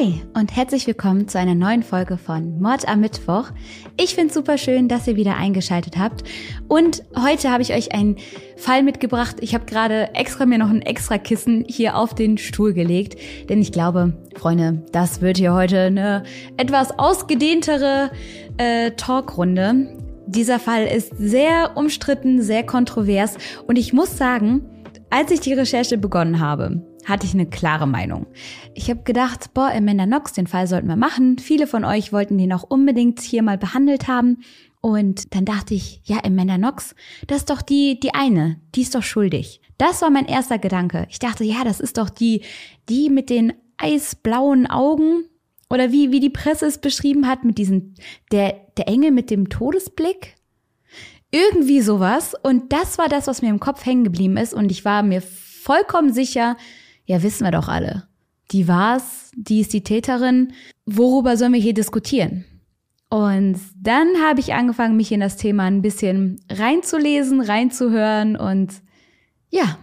Hi und herzlich willkommen zu einer neuen Folge von Mord am Mittwoch. Ich finde es super schön, dass ihr wieder eingeschaltet habt. Und heute habe ich euch einen Fall mitgebracht. Ich habe gerade extra mir noch ein extra Kissen hier auf den Stuhl gelegt, denn ich glaube, Freunde, das wird hier heute eine etwas ausgedehntere äh, Talkrunde. Dieser Fall ist sehr umstritten, sehr kontrovers und ich muss sagen, als ich die Recherche begonnen habe, hatte ich eine klare Meinung. Ich habe gedacht, boah, Amanda Knox, den Fall sollten wir machen. Viele von euch wollten den auch unbedingt hier mal behandelt haben. Und dann dachte ich, ja, Amanda Knox, das ist doch die, die eine, die ist doch schuldig. Das war mein erster Gedanke. Ich dachte, ja, das ist doch die, die mit den eisblauen Augen. Oder wie, wie die Presse es beschrieben hat, mit diesem, der, der Engel mit dem Todesblick. Irgendwie sowas. Und das war das, was mir im Kopf hängen geblieben ist. Und ich war mir vollkommen sicher, ja, wissen wir doch alle. Die war's, die ist die Täterin. Worüber sollen wir hier diskutieren? Und dann habe ich angefangen, mich in das Thema ein bisschen reinzulesen, reinzuhören und ja,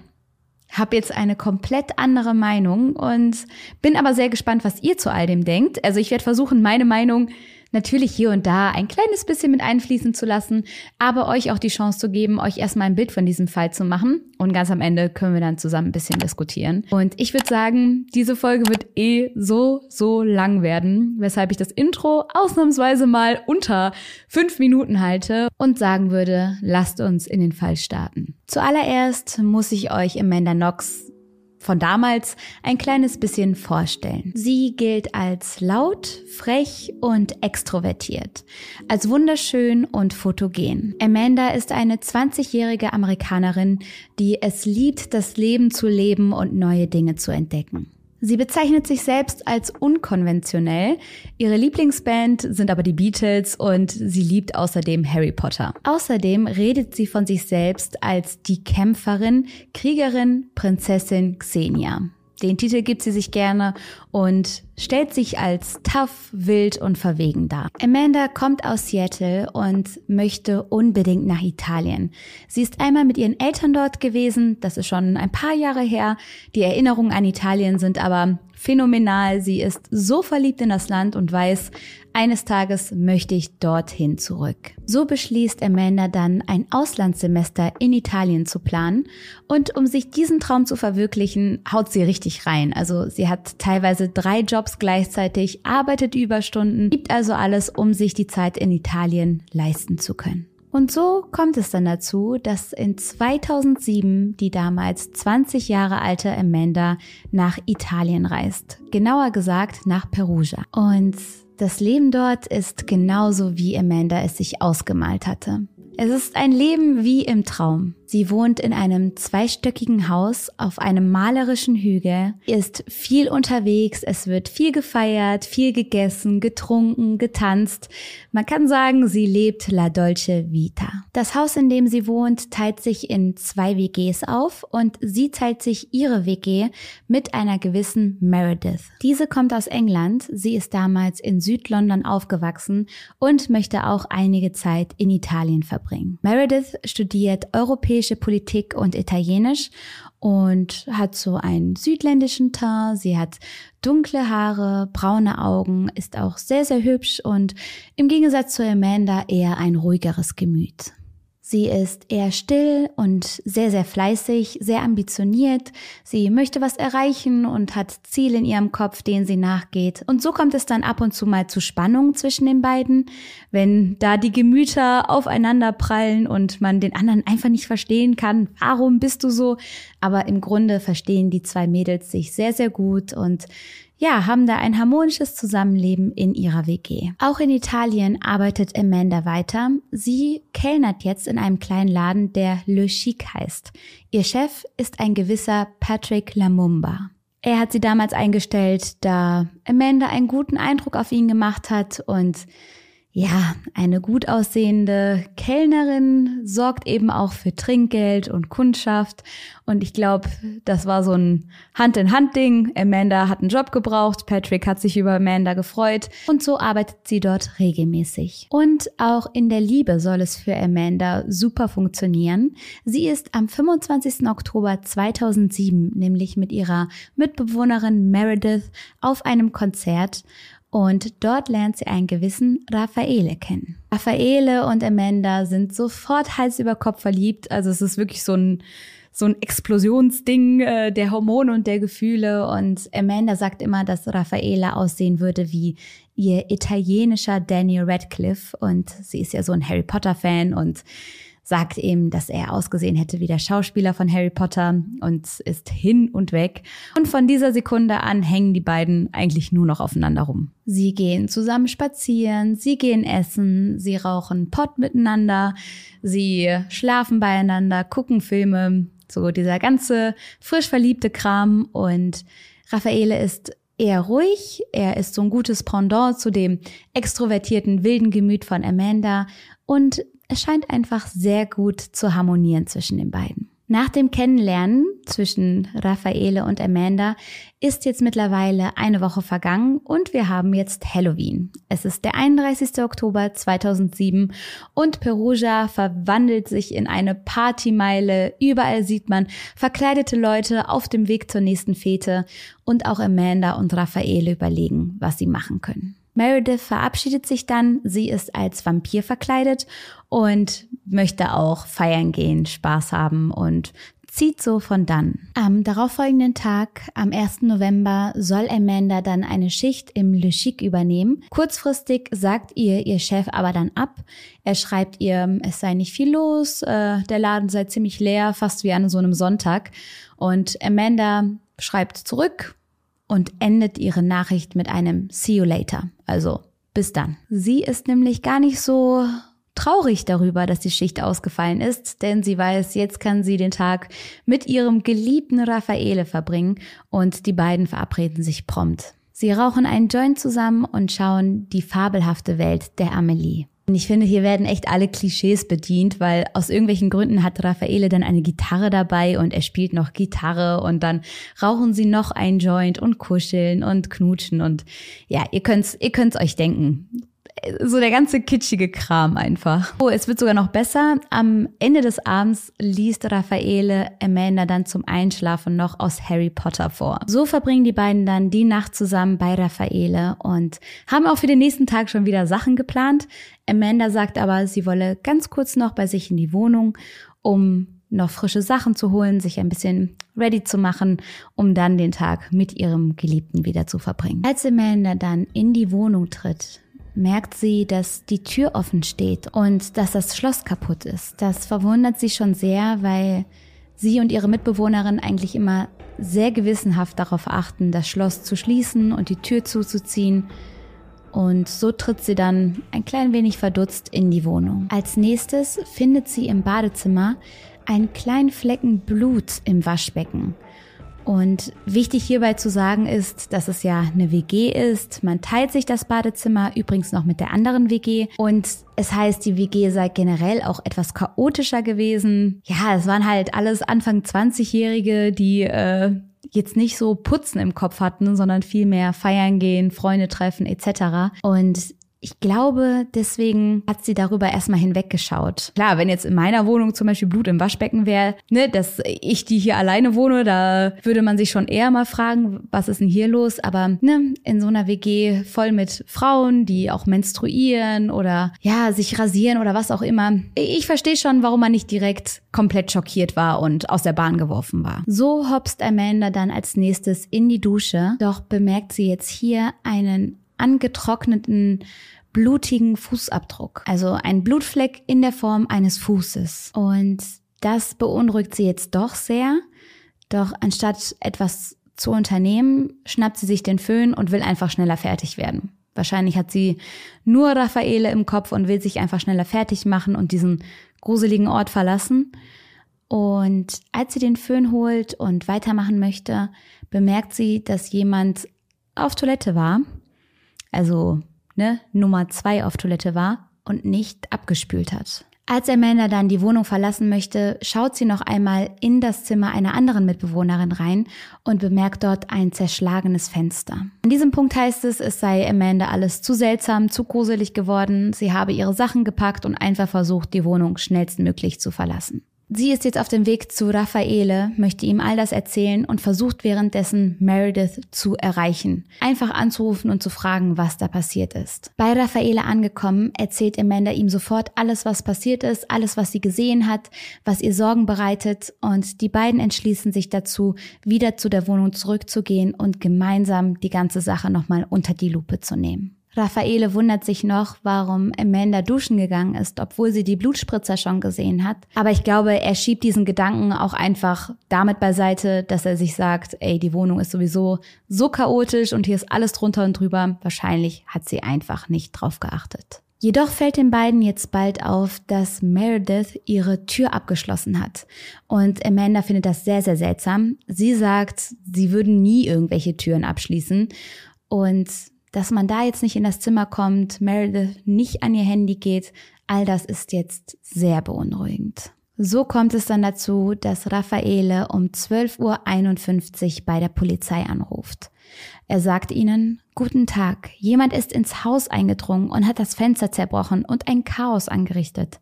habe jetzt eine komplett andere Meinung und bin aber sehr gespannt, was ihr zu all dem denkt. Also ich werde versuchen, meine Meinung natürlich hier und da ein kleines bisschen mit einfließen zu lassen, aber euch auch die Chance zu geben, euch erstmal ein Bild von diesem Fall zu machen. Und ganz am Ende können wir dann zusammen ein bisschen diskutieren. Und ich würde sagen, diese Folge wird eh so, so lang werden, weshalb ich das Intro ausnahmsweise mal unter fünf Minuten halte und sagen würde, lasst uns in den Fall starten. Zuallererst muss ich euch Amanda Knox von damals ein kleines bisschen vorstellen. Sie gilt als laut, frech und extrovertiert, als wunderschön und fotogen. Amanda ist eine 20-jährige Amerikanerin, die es liebt, das Leben zu leben und neue Dinge zu entdecken. Sie bezeichnet sich selbst als unkonventionell. Ihre Lieblingsband sind aber die Beatles und sie liebt außerdem Harry Potter. Außerdem redet sie von sich selbst als die Kämpferin, Kriegerin, Prinzessin Xenia. Den Titel gibt sie sich gerne und stellt sich als tough, wild und verwegen dar. Amanda kommt aus Seattle und möchte unbedingt nach Italien. Sie ist einmal mit ihren Eltern dort gewesen, das ist schon ein paar Jahre her. Die Erinnerungen an Italien sind aber phänomenal. Sie ist so verliebt in das Land und weiß, eines Tages möchte ich dorthin zurück. So beschließt Amanda dann, ein Auslandssemester in Italien zu planen. Und um sich diesen Traum zu verwirklichen, haut sie richtig rein. Also sie hat teilweise drei Jobs gleichzeitig, arbeitet Überstunden, gibt also alles, um sich die Zeit in Italien leisten zu können. Und so kommt es dann dazu, dass in 2007 die damals 20 Jahre alte Amanda nach Italien reist. Genauer gesagt nach Perugia. Und das Leben dort ist genauso wie Amanda es sich ausgemalt hatte. Es ist ein Leben wie im Traum. Sie wohnt in einem zweistöckigen Haus auf einem malerischen Hügel, ist viel unterwegs, es wird viel gefeiert, viel gegessen, getrunken, getanzt. Man kann sagen, sie lebt la dolce vita. Das Haus, in dem sie wohnt, teilt sich in zwei WGs auf und sie teilt sich ihre WG mit einer gewissen Meredith. Diese kommt aus England, sie ist damals in Südlondon aufgewachsen und möchte auch einige Zeit in Italien verbringen. Meredith studiert europäische europäische Politik und Italienisch und hat so einen südländischen Teint. Sie hat dunkle Haare, braune Augen, ist auch sehr, sehr hübsch und im Gegensatz zu Amanda eher ein ruhigeres Gemüt. Sie ist eher still und sehr, sehr fleißig, sehr ambitioniert. Sie möchte was erreichen und hat Ziele in ihrem Kopf, denen sie nachgeht. Und so kommt es dann ab und zu mal zu Spannungen zwischen den beiden, wenn da die Gemüter aufeinander prallen und man den anderen einfach nicht verstehen kann. Warum bist du so? Aber im Grunde verstehen die zwei Mädels sich sehr, sehr gut und ja, haben da ein harmonisches Zusammenleben in ihrer WG. Auch in Italien arbeitet Amanda weiter. Sie kellnert jetzt in einem kleinen Laden, der Le Chic heißt. Ihr Chef ist ein gewisser Patrick Lamumba. Er hat sie damals eingestellt, da Amanda einen guten Eindruck auf ihn gemacht hat und Ja, eine gut aussehende Kellnerin sorgt eben auch für Trinkgeld und Kundschaft. Und ich glaube, das war so ein Hand-in-Hand-Ding. Amanda hat einen Job gebraucht, Patrick hat sich über Amanda gefreut und so arbeitet sie dort regelmäßig. Und auch in der Liebe soll es für Amanda super funktionieren. Sie ist am 25. Oktober 2007 nämlich mit ihrer Mitbewohnerin Meredith auf einem Konzert und dort lernt sie einen gewissen Raffaele kennen. Raffaele und Amanda sind sofort Hals über Kopf verliebt. Also es ist wirklich so ein, so ein Explosionsding äh, der Hormone und der Gefühle. Und Amanda sagt immer, dass Raffaele aussehen würde wie ihr italienischer Daniel Radcliffe. Und sie ist ja so ein Harry Potter-Fan und sagt ihm, dass er ausgesehen hätte wie der Schauspieler von Harry Potter und ist hin und weg. Und von dieser Sekunde an hängen die beiden eigentlich nur noch aufeinander rum. Sie gehen zusammen spazieren, sie gehen essen, sie rauchen Pott miteinander, sie schlafen beieinander, gucken Filme, so dieser ganze frisch verliebte Kram und Raffaele ist eher ruhig. Er ist so ein gutes Pendant zu dem extrovertierten, wilden Gemüt von Amanda und es scheint einfach sehr gut zu harmonieren zwischen den beiden. Nach dem Kennenlernen zwischen Raffaele und Amanda ist jetzt mittlerweile eine Woche vergangen und wir haben jetzt Halloween. Es ist der 31. Oktober 2007 und Perugia verwandelt sich in eine Partymeile. Überall sieht man verkleidete Leute auf dem Weg zur nächsten Fete und auch Amanda und Raffaele überlegen, was sie machen können. Meredith verabschiedet sich dann. Sie ist als Vampir verkleidet und möchte auch feiern gehen, Spaß haben und zieht so von dann. Am darauffolgenden Tag, am 1. November, soll Amanda dann eine Schicht im Le Chic übernehmen. Kurzfristig sagt ihr ihr Chef aber dann ab. Er schreibt ihr, es sei nicht viel los, äh, der Laden sei ziemlich leer, fast wie an so einem Sonntag. Und Amanda schreibt zurück, und endet ihre Nachricht mit einem See you later. Also bis dann. Sie ist nämlich gar nicht so traurig darüber, dass die Schicht ausgefallen ist, denn sie weiß, jetzt kann sie den Tag mit ihrem geliebten Raffaele verbringen und die beiden verabreden sich prompt. Sie rauchen einen Joint zusammen und schauen die fabelhafte Welt der Amelie. Und ich finde, hier werden echt alle Klischees bedient, weil aus irgendwelchen Gründen hat Raffaele dann eine Gitarre dabei und er spielt noch Gitarre und dann rauchen sie noch ein Joint und kuscheln und knutschen und ja, ihr könnt's, ihr könnt's euch denken so der ganze kitschige Kram einfach. Oh, es wird sogar noch besser. Am Ende des Abends liest Raffaele Amanda dann zum Einschlafen noch aus Harry Potter vor. So verbringen die beiden dann die Nacht zusammen bei Raffaele und haben auch für den nächsten Tag schon wieder Sachen geplant. Amanda sagt aber, sie wolle ganz kurz noch bei sich in die Wohnung, um noch frische Sachen zu holen, sich ein bisschen ready zu machen, um dann den Tag mit ihrem Geliebten wieder zu verbringen. Als Amanda dann in die Wohnung tritt, merkt sie, dass die Tür offen steht und dass das Schloss kaputt ist. Das verwundert sie schon sehr, weil sie und ihre Mitbewohnerin eigentlich immer sehr gewissenhaft darauf achten, das Schloss zu schließen und die Tür zuzuziehen. Und so tritt sie dann ein klein wenig verdutzt in die Wohnung. Als nächstes findet sie im Badezimmer einen kleinen Flecken Blut im Waschbecken. Und wichtig hierbei zu sagen ist, dass es ja eine WG ist. Man teilt sich das Badezimmer übrigens noch mit der anderen WG. Und es heißt, die WG sei generell auch etwas chaotischer gewesen. Ja, es waren halt alles Anfang 20-Jährige, die äh, jetzt nicht so Putzen im Kopf hatten, sondern viel mehr feiern gehen, Freunde treffen etc. Und ich glaube, deswegen hat sie darüber erstmal hinweggeschaut. Klar, wenn jetzt in meiner Wohnung zum Beispiel Blut im Waschbecken wäre, ne, dass ich die hier alleine wohne, da würde man sich schon eher mal fragen, was ist denn hier los? Aber ne, in so einer WG voll mit Frauen, die auch menstruieren oder ja, sich rasieren oder was auch immer. Ich verstehe schon, warum man nicht direkt komplett schockiert war und aus der Bahn geworfen war. So hopst Amanda dann als nächstes in die Dusche, doch bemerkt sie jetzt hier einen angetrockneten, blutigen Fußabdruck. Also ein Blutfleck in der Form eines Fußes. Und das beunruhigt sie jetzt doch sehr. Doch anstatt etwas zu unternehmen, schnappt sie sich den Föhn und will einfach schneller fertig werden. Wahrscheinlich hat sie nur Raffaele im Kopf und will sich einfach schneller fertig machen und diesen gruseligen Ort verlassen. Und als sie den Föhn holt und weitermachen möchte, bemerkt sie, dass jemand auf Toilette war also ne, Nummer zwei auf Toilette war und nicht abgespült hat. Als Amanda dann die Wohnung verlassen möchte, schaut sie noch einmal in das Zimmer einer anderen Mitbewohnerin rein und bemerkt dort ein zerschlagenes Fenster. An diesem Punkt heißt es, es sei Amanda alles zu seltsam, zu gruselig geworden, sie habe ihre Sachen gepackt und einfach versucht, die Wohnung schnellstmöglich zu verlassen. Sie ist jetzt auf dem Weg zu Raffaele, möchte ihm all das erzählen und versucht währenddessen Meredith zu erreichen. Einfach anzurufen und zu fragen, was da passiert ist. Bei Raffaele angekommen, erzählt Amanda ihm sofort alles, was passiert ist, alles, was sie gesehen hat, was ihr Sorgen bereitet und die beiden entschließen sich dazu, wieder zu der Wohnung zurückzugehen und gemeinsam die ganze Sache nochmal unter die Lupe zu nehmen. Raffaele wundert sich noch, warum Amanda duschen gegangen ist, obwohl sie die Blutspritzer schon gesehen hat. Aber ich glaube, er schiebt diesen Gedanken auch einfach damit beiseite, dass er sich sagt, ey, die Wohnung ist sowieso so chaotisch und hier ist alles drunter und drüber. Wahrscheinlich hat sie einfach nicht drauf geachtet. Jedoch fällt den beiden jetzt bald auf, dass Meredith ihre Tür abgeschlossen hat. Und Amanda findet das sehr, sehr seltsam. Sie sagt, sie würden nie irgendwelche Türen abschließen. Und dass man da jetzt nicht in das Zimmer kommt, Meredith nicht an ihr Handy geht, all das ist jetzt sehr beunruhigend. So kommt es dann dazu, dass Raffaele um 12.51 Uhr bei der Polizei anruft. Er sagt ihnen, Guten Tag, jemand ist ins Haus eingedrungen und hat das Fenster zerbrochen und ein Chaos angerichtet.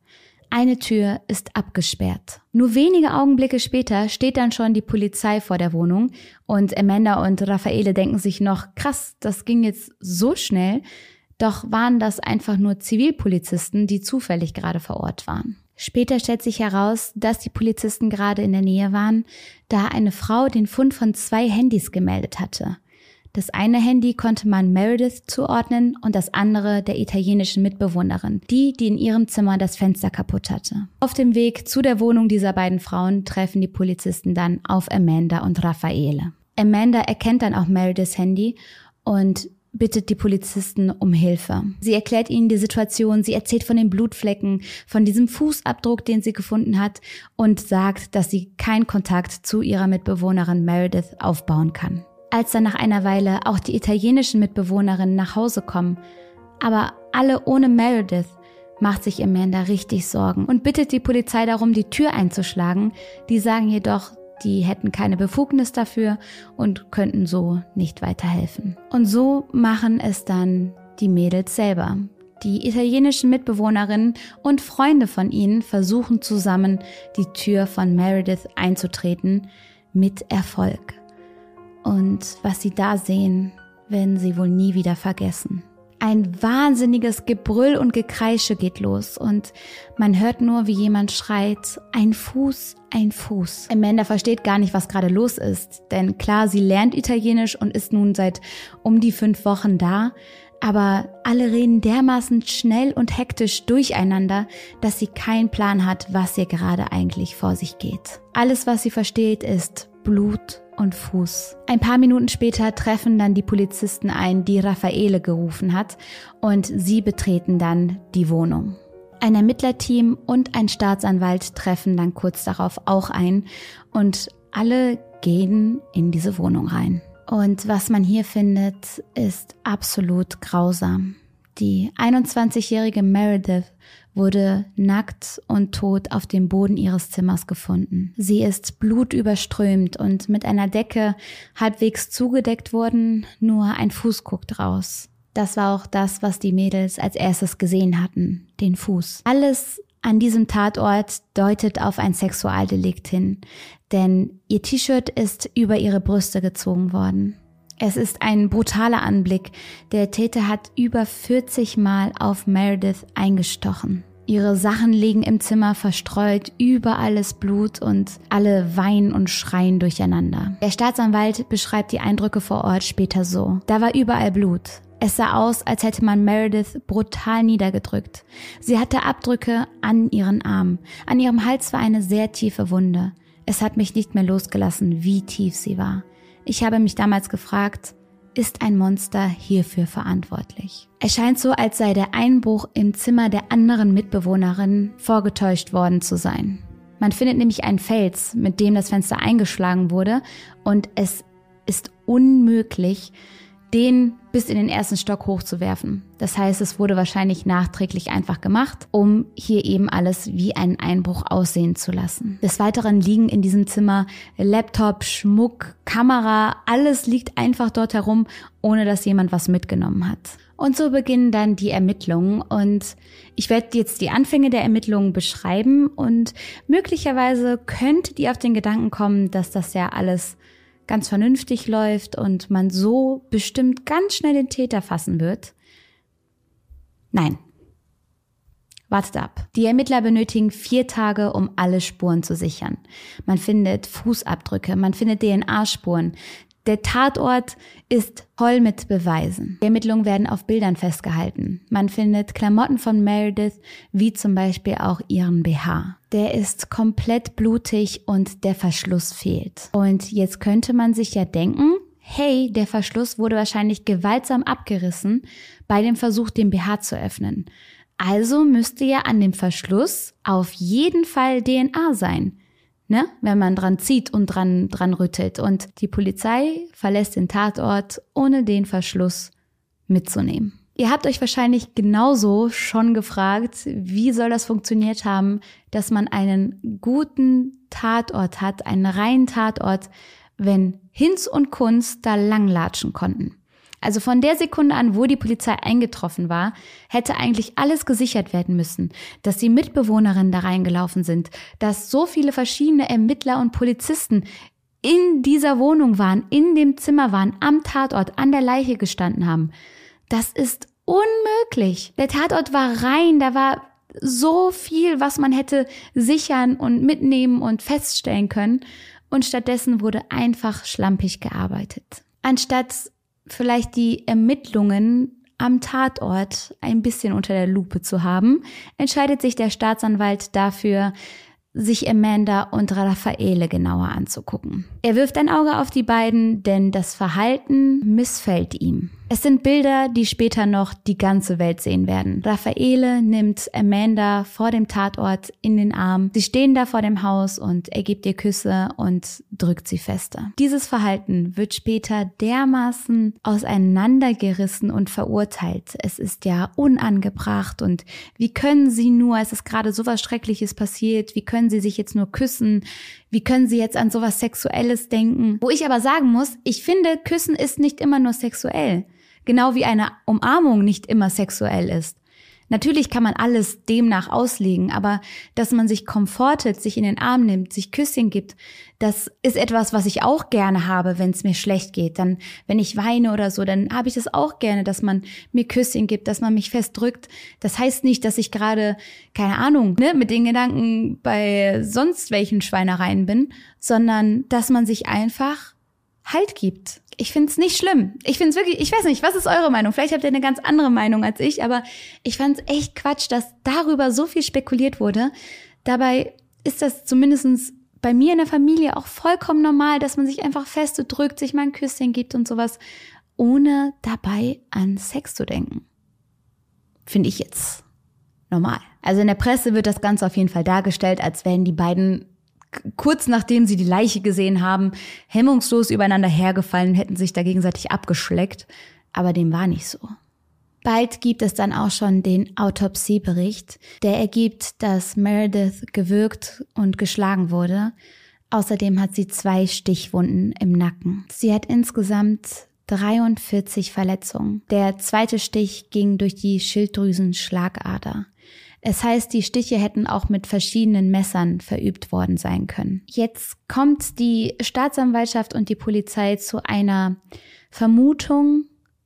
Eine Tür ist abgesperrt. Nur wenige Augenblicke später steht dann schon die Polizei vor der Wohnung und Amanda und Raffaele denken sich noch, krass, das ging jetzt so schnell. Doch waren das einfach nur Zivilpolizisten, die zufällig gerade vor Ort waren. Später stellt sich heraus, dass die Polizisten gerade in der Nähe waren, da eine Frau den Fund von zwei Handys gemeldet hatte. Das eine Handy konnte man Meredith zuordnen und das andere der italienischen Mitbewohnerin, die, die in ihrem Zimmer das Fenster kaputt hatte. Auf dem Weg zu der Wohnung dieser beiden Frauen treffen die Polizisten dann auf Amanda und Raffaele. Amanda erkennt dann auch Merediths Handy und bittet die Polizisten um Hilfe. Sie erklärt ihnen die Situation, sie erzählt von den Blutflecken, von diesem Fußabdruck, den sie gefunden hat und sagt, dass sie keinen Kontakt zu ihrer Mitbewohnerin Meredith aufbauen kann als dann nach einer Weile auch die italienischen Mitbewohnerinnen nach Hause kommen. Aber alle ohne Meredith macht sich Amanda richtig Sorgen und bittet die Polizei darum, die Tür einzuschlagen. Die sagen jedoch, die hätten keine Befugnis dafür und könnten so nicht weiterhelfen. Und so machen es dann die Mädels selber. Die italienischen Mitbewohnerinnen und Freunde von ihnen versuchen zusammen, die Tür von Meredith einzutreten, mit Erfolg. Und was sie da sehen, werden sie wohl nie wieder vergessen. Ein wahnsinniges Gebrüll und Gekreische geht los und man hört nur, wie jemand schreit, ein Fuß, ein Fuß. Amanda versteht gar nicht, was gerade los ist, denn klar, sie lernt Italienisch und ist nun seit um die fünf Wochen da, aber alle reden dermaßen schnell und hektisch durcheinander, dass sie keinen Plan hat, was ihr gerade eigentlich vor sich geht. Alles, was sie versteht, ist Blut und Fuß. Ein paar Minuten später treffen dann die Polizisten ein, die Raffaele gerufen hat, und sie betreten dann die Wohnung. Ein Ermittlerteam und ein Staatsanwalt treffen dann kurz darauf auch ein und alle gehen in diese Wohnung rein. Und was man hier findet, ist absolut grausam. Die 21-jährige Meredith wurde nackt und tot auf dem Boden ihres Zimmers gefunden. Sie ist blutüberströmt und mit einer Decke halbwegs zugedeckt worden, nur ein Fuß guckt raus. Das war auch das, was die Mädels als erstes gesehen hatten, den Fuß. Alles an diesem Tatort deutet auf ein Sexualdelikt hin, denn ihr T-Shirt ist über ihre Brüste gezogen worden. Es ist ein brutaler Anblick. Der Täter hat über 40 Mal auf Meredith eingestochen. Ihre Sachen liegen im Zimmer verstreut, überall ist Blut und alle weinen und schreien durcheinander. Der Staatsanwalt beschreibt die Eindrücke vor Ort später so. Da war überall Blut. Es sah aus, als hätte man Meredith brutal niedergedrückt. Sie hatte Abdrücke an ihren Armen. An ihrem Hals war eine sehr tiefe Wunde. Es hat mich nicht mehr losgelassen, wie tief sie war. Ich habe mich damals gefragt, ist ein Monster hierfür verantwortlich? Es scheint so, als sei der Einbruch im Zimmer der anderen Mitbewohnerin vorgetäuscht worden zu sein. Man findet nämlich einen Fels, mit dem das Fenster eingeschlagen wurde und es ist unmöglich, den bis in den ersten Stock hochzuwerfen. Das heißt, es wurde wahrscheinlich nachträglich einfach gemacht, um hier eben alles wie einen Einbruch aussehen zu lassen. Des Weiteren liegen in diesem Zimmer Laptop, Schmuck, Kamera, alles liegt einfach dort herum, ohne dass jemand was mitgenommen hat. Und so beginnen dann die Ermittlungen und ich werde jetzt die Anfänge der Ermittlungen beschreiben und möglicherweise könnte die auf den Gedanken kommen, dass das ja alles ganz vernünftig läuft und man so bestimmt ganz schnell den Täter fassen wird. Nein. Wartet ab. Die Ermittler benötigen vier Tage, um alle Spuren zu sichern. Man findet Fußabdrücke, man findet DNA-Spuren, der Tatort ist voll mit Beweisen. Die Ermittlungen werden auf Bildern festgehalten. Man findet Klamotten von Meredith, wie zum Beispiel auch ihren BH. Der ist komplett blutig und der Verschluss fehlt. Und jetzt könnte man sich ja denken, hey, der Verschluss wurde wahrscheinlich gewaltsam abgerissen bei dem Versuch, den BH zu öffnen. Also müsste ja an dem Verschluss auf jeden Fall DNA sein ne, wenn man dran zieht und dran, dran rüttelt. Und die Polizei verlässt den Tatort, ohne den Verschluss mitzunehmen. Ihr habt euch wahrscheinlich genauso schon gefragt, wie soll das funktioniert haben, dass man einen guten Tatort hat, einen reinen Tatort, wenn Hinz und Kunst da langlatschen konnten. Also von der Sekunde an, wo die Polizei eingetroffen war, hätte eigentlich alles gesichert werden müssen, dass die Mitbewohnerinnen da reingelaufen sind, dass so viele verschiedene Ermittler und Polizisten in dieser Wohnung waren, in dem Zimmer waren, am Tatort, an der Leiche gestanden haben. Das ist unmöglich. Der Tatort war rein, da war so viel, was man hätte sichern und mitnehmen und feststellen können. Und stattdessen wurde einfach schlampig gearbeitet. Anstatt vielleicht die Ermittlungen am Tatort ein bisschen unter der Lupe zu haben, entscheidet sich der Staatsanwalt dafür, sich Amanda und Raffaele genauer anzugucken. Er wirft ein Auge auf die beiden, denn das Verhalten missfällt ihm. Es sind Bilder, die später noch die ganze Welt sehen werden. Raffaele nimmt Amanda vor dem Tatort in den Arm. Sie stehen da vor dem Haus und er gibt ihr Küsse und drückt sie fester. Dieses Verhalten wird später dermaßen auseinandergerissen und verurteilt. Es ist ja unangebracht und wie können sie nur, es ist gerade so was Schreckliches passiert, wie können sie sich jetzt nur küssen? Wie können sie jetzt an sowas Sexuelles denken? Wo ich aber sagen muss, ich finde, Küssen ist nicht immer nur sexuell. Genau wie eine Umarmung nicht immer sexuell ist. Natürlich kann man alles demnach auslegen, aber dass man sich komfortet, sich in den Arm nimmt, sich Küsschen gibt, das ist etwas, was ich auch gerne habe, wenn es mir schlecht geht. Dann, wenn ich weine oder so, dann habe ich das auch gerne, dass man mir Küsschen gibt, dass man mich festdrückt. Das heißt nicht, dass ich gerade, keine Ahnung, ne, mit den Gedanken bei sonst welchen Schweinereien bin, sondern dass man sich einfach Halt gibt. Ich finde es nicht schlimm. Ich finde es wirklich, ich weiß nicht, was ist eure Meinung? Vielleicht habt ihr eine ganz andere Meinung als ich, aber ich fand es echt Quatsch, dass darüber so viel spekuliert wurde. Dabei ist das zumindestens bei mir in der Familie auch vollkommen normal, dass man sich einfach feste drückt, sich mal ein Küsschen gibt und sowas, ohne dabei an Sex zu denken. Finde ich jetzt normal. Also in der Presse wird das Ganze auf jeden Fall dargestellt, als wären die beiden kurz nachdem sie die Leiche gesehen haben, hemmungslos übereinander hergefallen, hätten sich da gegenseitig abgeschleckt. Aber dem war nicht so. Bald gibt es dann auch schon den Autopsiebericht, der ergibt, dass Meredith gewürgt und geschlagen wurde. Außerdem hat sie zwei Stichwunden im Nacken. Sie hat insgesamt 43 Verletzungen. Der zweite Stich ging durch die Schilddrüsenschlagader. Es heißt, die Stiche hätten auch mit verschiedenen Messern verübt worden sein können. Jetzt kommt die Staatsanwaltschaft und die Polizei zu einer Vermutung,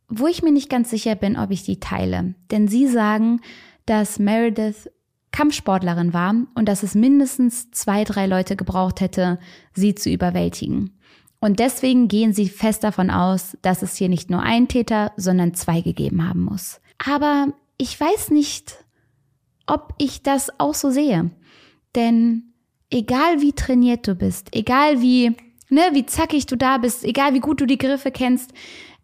wo ich mir nicht ganz sicher bin, ob ich die teile. Denn sie sagen, dass Meredith Kampfsportlerin war und dass es mindestens zwei, drei Leute gebraucht hätte, sie zu überwältigen. Und deswegen gehen sie fest davon aus, dass es hier nicht nur einen Täter, sondern zwei gegeben haben muss. Aber ich weiß nicht, ob ich das auch so sehe. Denn egal wie trainiert du bist, egal wie, ne, wie zackig du da bist, egal wie gut du die Griffe kennst,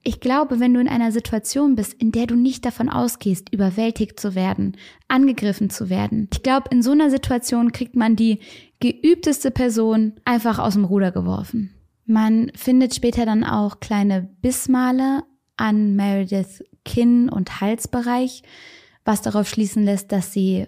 ich glaube, wenn du in einer Situation bist, in der du nicht davon ausgehst, überwältigt zu werden, angegriffen zu werden, ich glaube, in so einer Situation kriegt man die geübteste Person einfach aus dem Ruder geworfen. Man findet später dann auch kleine Bissmale an Merediths Kinn- und Halsbereich, was darauf schließen lässt, dass sie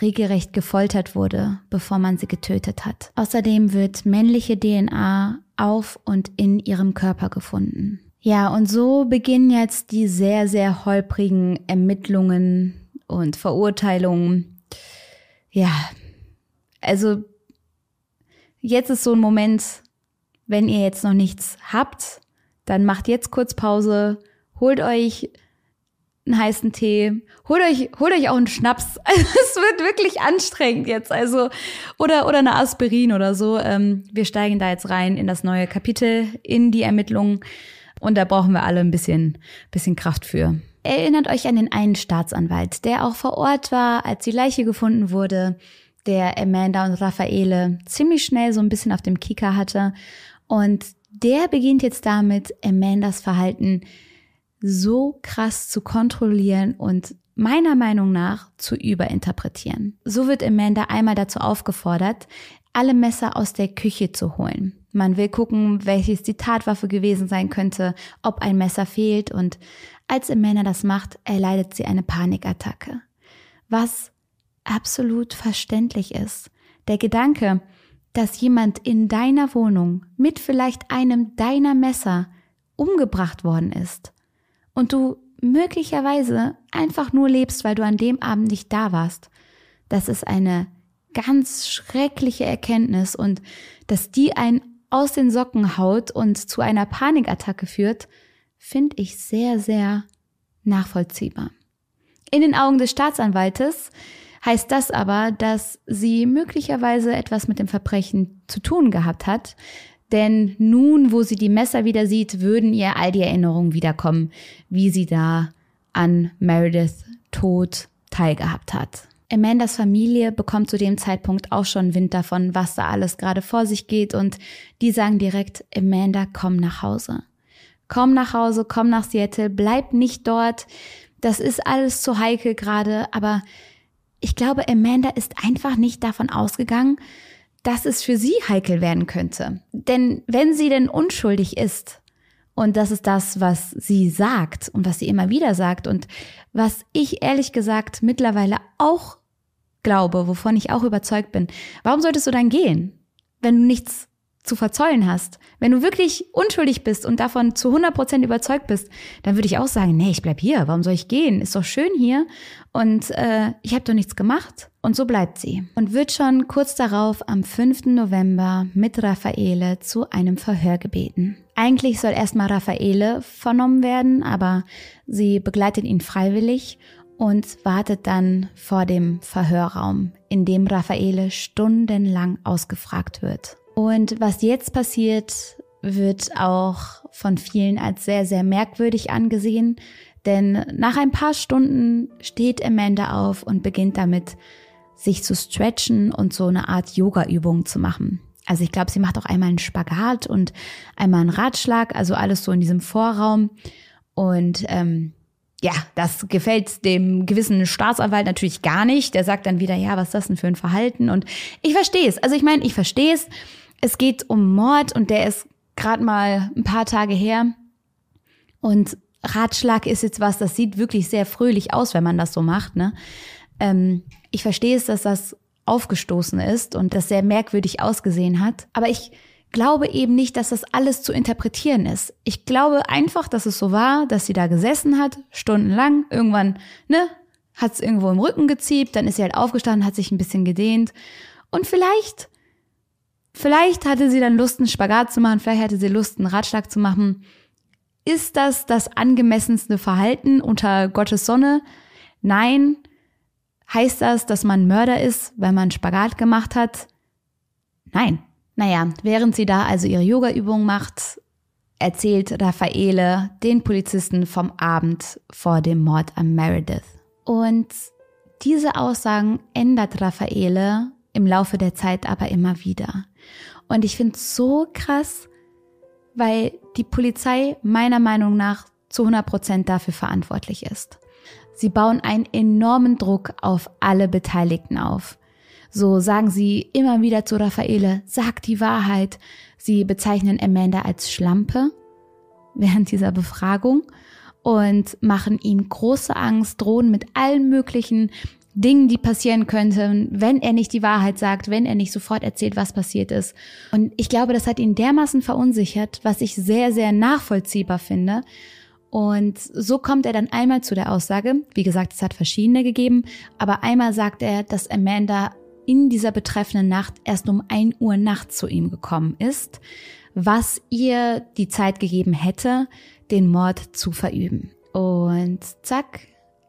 regelrecht gefoltert wurde, bevor man sie getötet hat. Außerdem wird männliche DNA auf und in ihrem Körper gefunden. Ja, und so beginnen jetzt die sehr, sehr holprigen Ermittlungen und Verurteilungen. Ja, also jetzt ist so ein Moment, wenn ihr jetzt noch nichts habt, dann macht jetzt kurz Pause, holt euch einen heißen Tee, holt euch, holt euch auch einen Schnaps. es wird wirklich anstrengend jetzt. Also, oder, oder eine Aspirin oder so. Ähm, wir steigen da jetzt rein in das neue Kapitel, in die Ermittlungen. Und da brauchen wir alle ein bisschen, bisschen Kraft für. Erinnert euch an den einen Staatsanwalt, der auch vor Ort war, als die Leiche gefunden wurde, der Amanda und Raffaele ziemlich schnell so ein bisschen auf dem Kicker hatte. Und der beginnt jetzt damit, Amandas Verhalten so krass zu kontrollieren und meiner Meinung nach zu überinterpretieren. So wird Amanda einmal dazu aufgefordert, alle Messer aus der Küche zu holen. Man will gucken, welches die Tatwaffe gewesen sein könnte, ob ein Messer fehlt und als Amanda das macht, erleidet sie eine Panikattacke. Was absolut verständlich ist. Der Gedanke, dass jemand in deiner Wohnung mit vielleicht einem deiner Messer umgebracht worden ist und du möglicherweise einfach nur lebst, weil du an dem Abend nicht da warst, das ist eine ganz schreckliche Erkenntnis und dass die einen aus den Socken haut und zu einer Panikattacke führt, finde ich sehr, sehr nachvollziehbar. In den Augen des Staatsanwaltes heißt das aber, dass sie möglicherweise etwas mit dem Verbrechen zu tun gehabt hat, denn nun, wo sie die Messer wieder sieht, würden ihr all die Erinnerungen wiederkommen, wie sie da an Meredith Tod teilgehabt hat. Amandas Familie bekommt zu dem Zeitpunkt auch schon Wind davon, was da alles gerade vor sich geht und die sagen direkt, Amanda, komm nach Hause. Komm nach Hause, komm nach Seattle, bleib nicht dort. Das ist alles zu heikel gerade, aber ich glaube, Amanda ist einfach nicht davon ausgegangen, dass es für sie heikel werden könnte. Denn wenn sie denn unschuldig ist, und das ist das, was sie sagt und was sie immer wieder sagt und was ich ehrlich gesagt mittlerweile auch glaube, wovon ich auch überzeugt bin. Warum solltest du dann gehen, wenn du nichts zu verzollen hast? Wenn du wirklich unschuldig bist und davon zu 100 Prozent überzeugt bist, dann würde ich auch sagen, nee, ich bleib hier. Warum soll ich gehen? Ist doch schön hier und äh, ich habe doch nichts gemacht. Und so bleibt sie und wird schon kurz darauf am 5. November mit Raffaele zu einem Verhör gebeten. Eigentlich soll erstmal Raffaele vernommen werden, aber sie begleitet ihn freiwillig und wartet dann vor dem Verhörraum, in dem Raffaele stundenlang ausgefragt wird. Und was jetzt passiert, wird auch von vielen als sehr, sehr merkwürdig angesehen, denn nach ein paar Stunden steht Amanda auf und beginnt damit, sich zu stretchen und so eine Art Yoga-Übung zu machen. Also ich glaube, sie macht auch einmal einen Spagat und einmal einen Ratschlag, also alles so in diesem Vorraum. Und ähm, ja, das gefällt dem gewissen Staatsanwalt natürlich gar nicht. Der sagt dann wieder, ja, was ist das denn für ein Verhalten? Und ich verstehe es. Also ich meine, ich verstehe es. Es geht um Mord und der ist gerade mal ein paar Tage her. Und Ratschlag ist jetzt was, das sieht wirklich sehr fröhlich aus, wenn man das so macht. Ne? Ähm, ich verstehe es, dass das aufgestoßen ist und das sehr merkwürdig ausgesehen hat. Aber ich glaube eben nicht, dass das alles zu interpretieren ist. Ich glaube einfach, dass es so war, dass sie da gesessen hat, stundenlang, irgendwann, ne, hat es irgendwo im Rücken geziebt, dann ist sie halt aufgestanden, hat sich ein bisschen gedehnt und vielleicht, vielleicht hatte sie dann Lust, einen Spagat zu machen, vielleicht hatte sie Lust, einen Ratschlag zu machen. Ist das das angemessenste Verhalten unter Gottes Sonne? Nein, Heißt das, dass man Mörder ist, weil man Spagat gemacht hat? Nein. Naja, während sie da also ihre Yoga-Übung macht, erzählt Raffaele den Polizisten vom Abend vor dem Mord an Meredith. Und diese Aussagen ändert Raffaele im Laufe der Zeit aber immer wieder. Und ich finde es so krass, weil die Polizei meiner Meinung nach zu 100 Prozent dafür verantwortlich ist. Sie bauen einen enormen Druck auf alle Beteiligten auf. So sagen sie immer wieder zu Raffaele, sag die Wahrheit. Sie bezeichnen Amanda als Schlampe, während dieser Befragung und machen ihm große Angst, drohen mit allen möglichen Dingen, die passieren könnten, wenn er nicht die Wahrheit sagt, wenn er nicht sofort erzählt, was passiert ist. Und ich glaube, das hat ihn dermaßen verunsichert, was ich sehr, sehr nachvollziehbar finde. Und so kommt er dann einmal zu der Aussage, wie gesagt, es hat verschiedene gegeben, aber einmal sagt er, dass Amanda in dieser betreffenden Nacht erst um ein Uhr nachts zu ihm gekommen ist, was ihr die Zeit gegeben hätte, den Mord zu verüben. Und zack,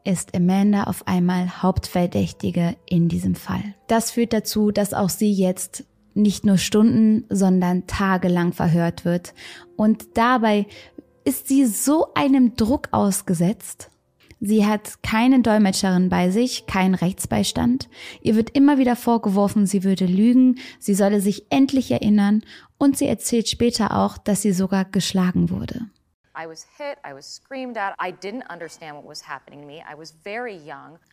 ist Amanda auf einmal Hauptverdächtige in diesem Fall. Das führt dazu, dass auch sie jetzt nicht nur Stunden, sondern tagelang verhört wird. Und dabei ist sie so einem Druck ausgesetzt. Sie hat keine Dolmetscherin bei sich, keinen Rechtsbeistand. Ihr wird immer wieder vorgeworfen, sie würde lügen, sie solle sich endlich erinnern und sie erzählt später auch, dass sie sogar geschlagen wurde.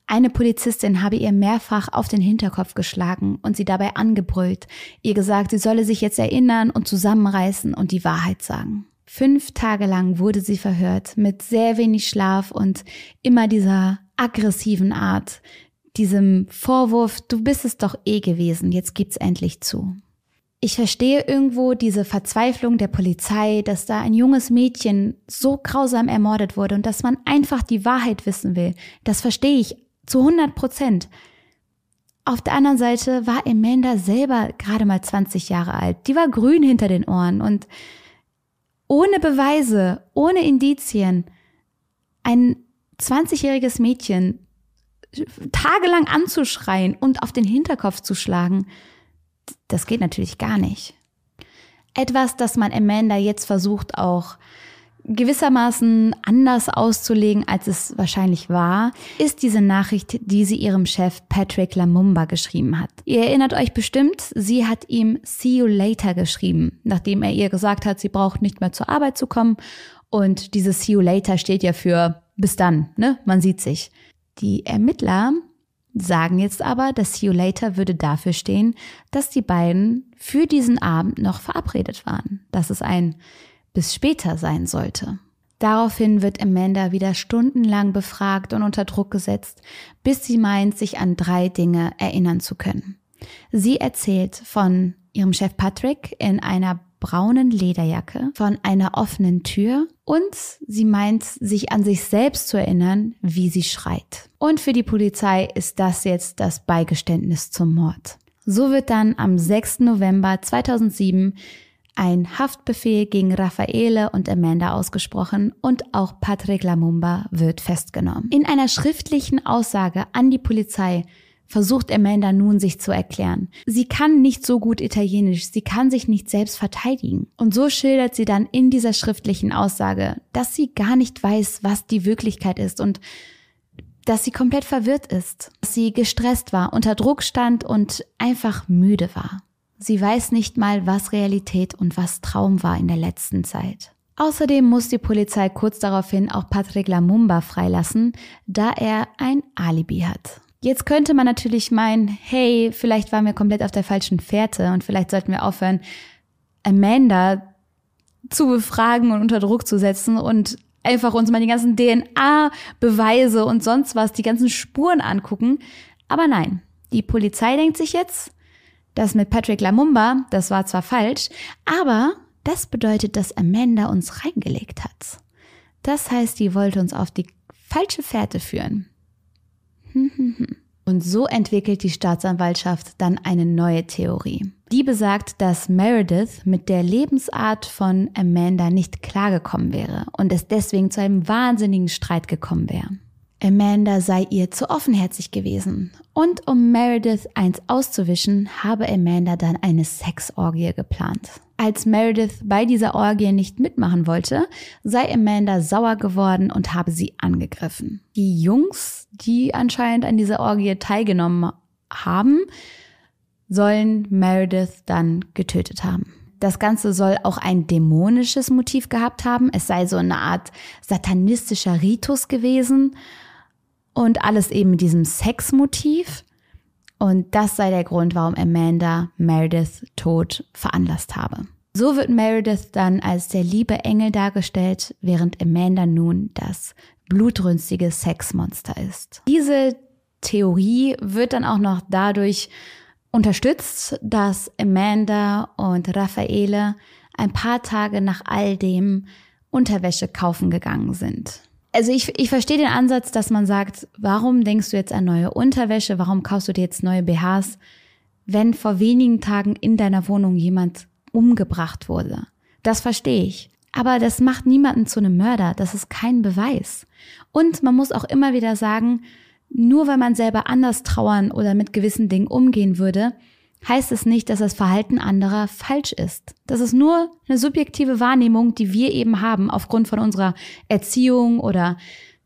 Eine Polizistin habe ihr mehrfach auf den Hinterkopf geschlagen und sie dabei angebrüllt, ihr gesagt, sie solle sich jetzt erinnern und zusammenreißen und die Wahrheit sagen. Fünf Tage lang wurde sie verhört mit sehr wenig Schlaf und immer dieser aggressiven Art, diesem Vorwurf, du bist es doch eh gewesen, jetzt gibt's endlich zu. Ich verstehe irgendwo diese Verzweiflung der Polizei, dass da ein junges Mädchen so grausam ermordet wurde und dass man einfach die Wahrheit wissen will. Das verstehe ich zu 100 Prozent. Auf der anderen Seite war Amanda selber gerade mal 20 Jahre alt. Die war grün hinter den Ohren und ohne Beweise, ohne Indizien, ein 20-jähriges Mädchen tagelang anzuschreien und auf den Hinterkopf zu schlagen, das geht natürlich gar nicht. Etwas, das man Amanda jetzt versucht auch gewissermaßen anders auszulegen, als es wahrscheinlich war, ist diese Nachricht, die sie ihrem Chef Patrick Lamumba geschrieben hat. Ihr erinnert euch bestimmt, sie hat ihm See you later geschrieben, nachdem er ihr gesagt hat, sie braucht nicht mehr zur Arbeit zu kommen. Und dieses See you later steht ja für bis dann, ne? Man sieht sich. Die Ermittler sagen jetzt aber, dass See You Later würde dafür stehen, dass die beiden für diesen Abend noch verabredet waren, dass es ein bis später sein sollte. Daraufhin wird Amanda wieder stundenlang befragt und unter Druck gesetzt, bis sie meint, sich an drei Dinge erinnern zu können. Sie erzählt von ihrem Chef Patrick in einer braunen Lederjacke, von einer offenen Tür und sie meint, sich an sich selbst zu erinnern, wie sie schreit. Und für die Polizei ist das jetzt das Beigeständnis zum Mord. So wird dann am 6. November 2007 ein Haftbefehl gegen Raffaele und Amanda ausgesprochen und auch Patrick Lamumba wird festgenommen. In einer schriftlichen Aussage an die Polizei versucht Amanda nun sich zu erklären. Sie kann nicht so gut Italienisch, sie kann sich nicht selbst verteidigen. Und so schildert sie dann in dieser schriftlichen Aussage, dass sie gar nicht weiß, was die Wirklichkeit ist und dass sie komplett verwirrt ist, dass sie gestresst war, unter Druck stand und einfach müde war. Sie weiß nicht mal, was Realität und was Traum war in der letzten Zeit. Außerdem muss die Polizei kurz daraufhin auch Patrick Lamumba freilassen, da er ein Alibi hat. Jetzt könnte man natürlich meinen, hey, vielleicht waren wir komplett auf der falschen Fährte und vielleicht sollten wir aufhören, Amanda zu befragen und unter Druck zu setzen und einfach uns mal die ganzen DNA-Beweise und sonst was, die ganzen Spuren angucken. Aber nein, die Polizei denkt sich jetzt, das mit Patrick Lamumba, das war zwar falsch, aber das bedeutet, dass Amanda uns reingelegt hat. Das heißt, die wollte uns auf die falsche Fährte führen. Und so entwickelt die Staatsanwaltschaft dann eine neue Theorie. Die besagt, dass Meredith mit der Lebensart von Amanda nicht klargekommen wäre und es deswegen zu einem wahnsinnigen Streit gekommen wäre. Amanda sei ihr zu offenherzig gewesen. Und um Meredith eins auszuwischen, habe Amanda dann eine Sexorgie geplant. Als Meredith bei dieser Orgie nicht mitmachen wollte, sei Amanda sauer geworden und habe sie angegriffen. Die Jungs, die anscheinend an dieser Orgie teilgenommen haben, sollen Meredith dann getötet haben. Das Ganze soll auch ein dämonisches Motiv gehabt haben. Es sei so eine Art satanistischer Ritus gewesen und alles eben mit diesem Sexmotiv. Und das sei der Grund, warum Amanda Meredith Tod veranlasst habe. So wird Meredith dann als der liebe Engel dargestellt, während Amanda nun das blutrünstige Sexmonster ist. Diese Theorie wird dann auch noch dadurch unterstützt, dass Amanda und Raffaele ein paar Tage nach all dem Unterwäsche kaufen gegangen sind. Also ich, ich verstehe den Ansatz, dass man sagt, warum denkst du jetzt an neue Unterwäsche, warum kaufst du dir jetzt neue BHs, wenn vor wenigen Tagen in deiner Wohnung jemand umgebracht wurde. Das verstehe ich. Aber das macht niemanden zu einem Mörder. Das ist kein Beweis. Und man muss auch immer wieder sagen, nur weil man selber anders trauern oder mit gewissen Dingen umgehen würde, heißt es nicht, dass das Verhalten anderer falsch ist. Das ist nur eine subjektive Wahrnehmung, die wir eben haben aufgrund von unserer Erziehung oder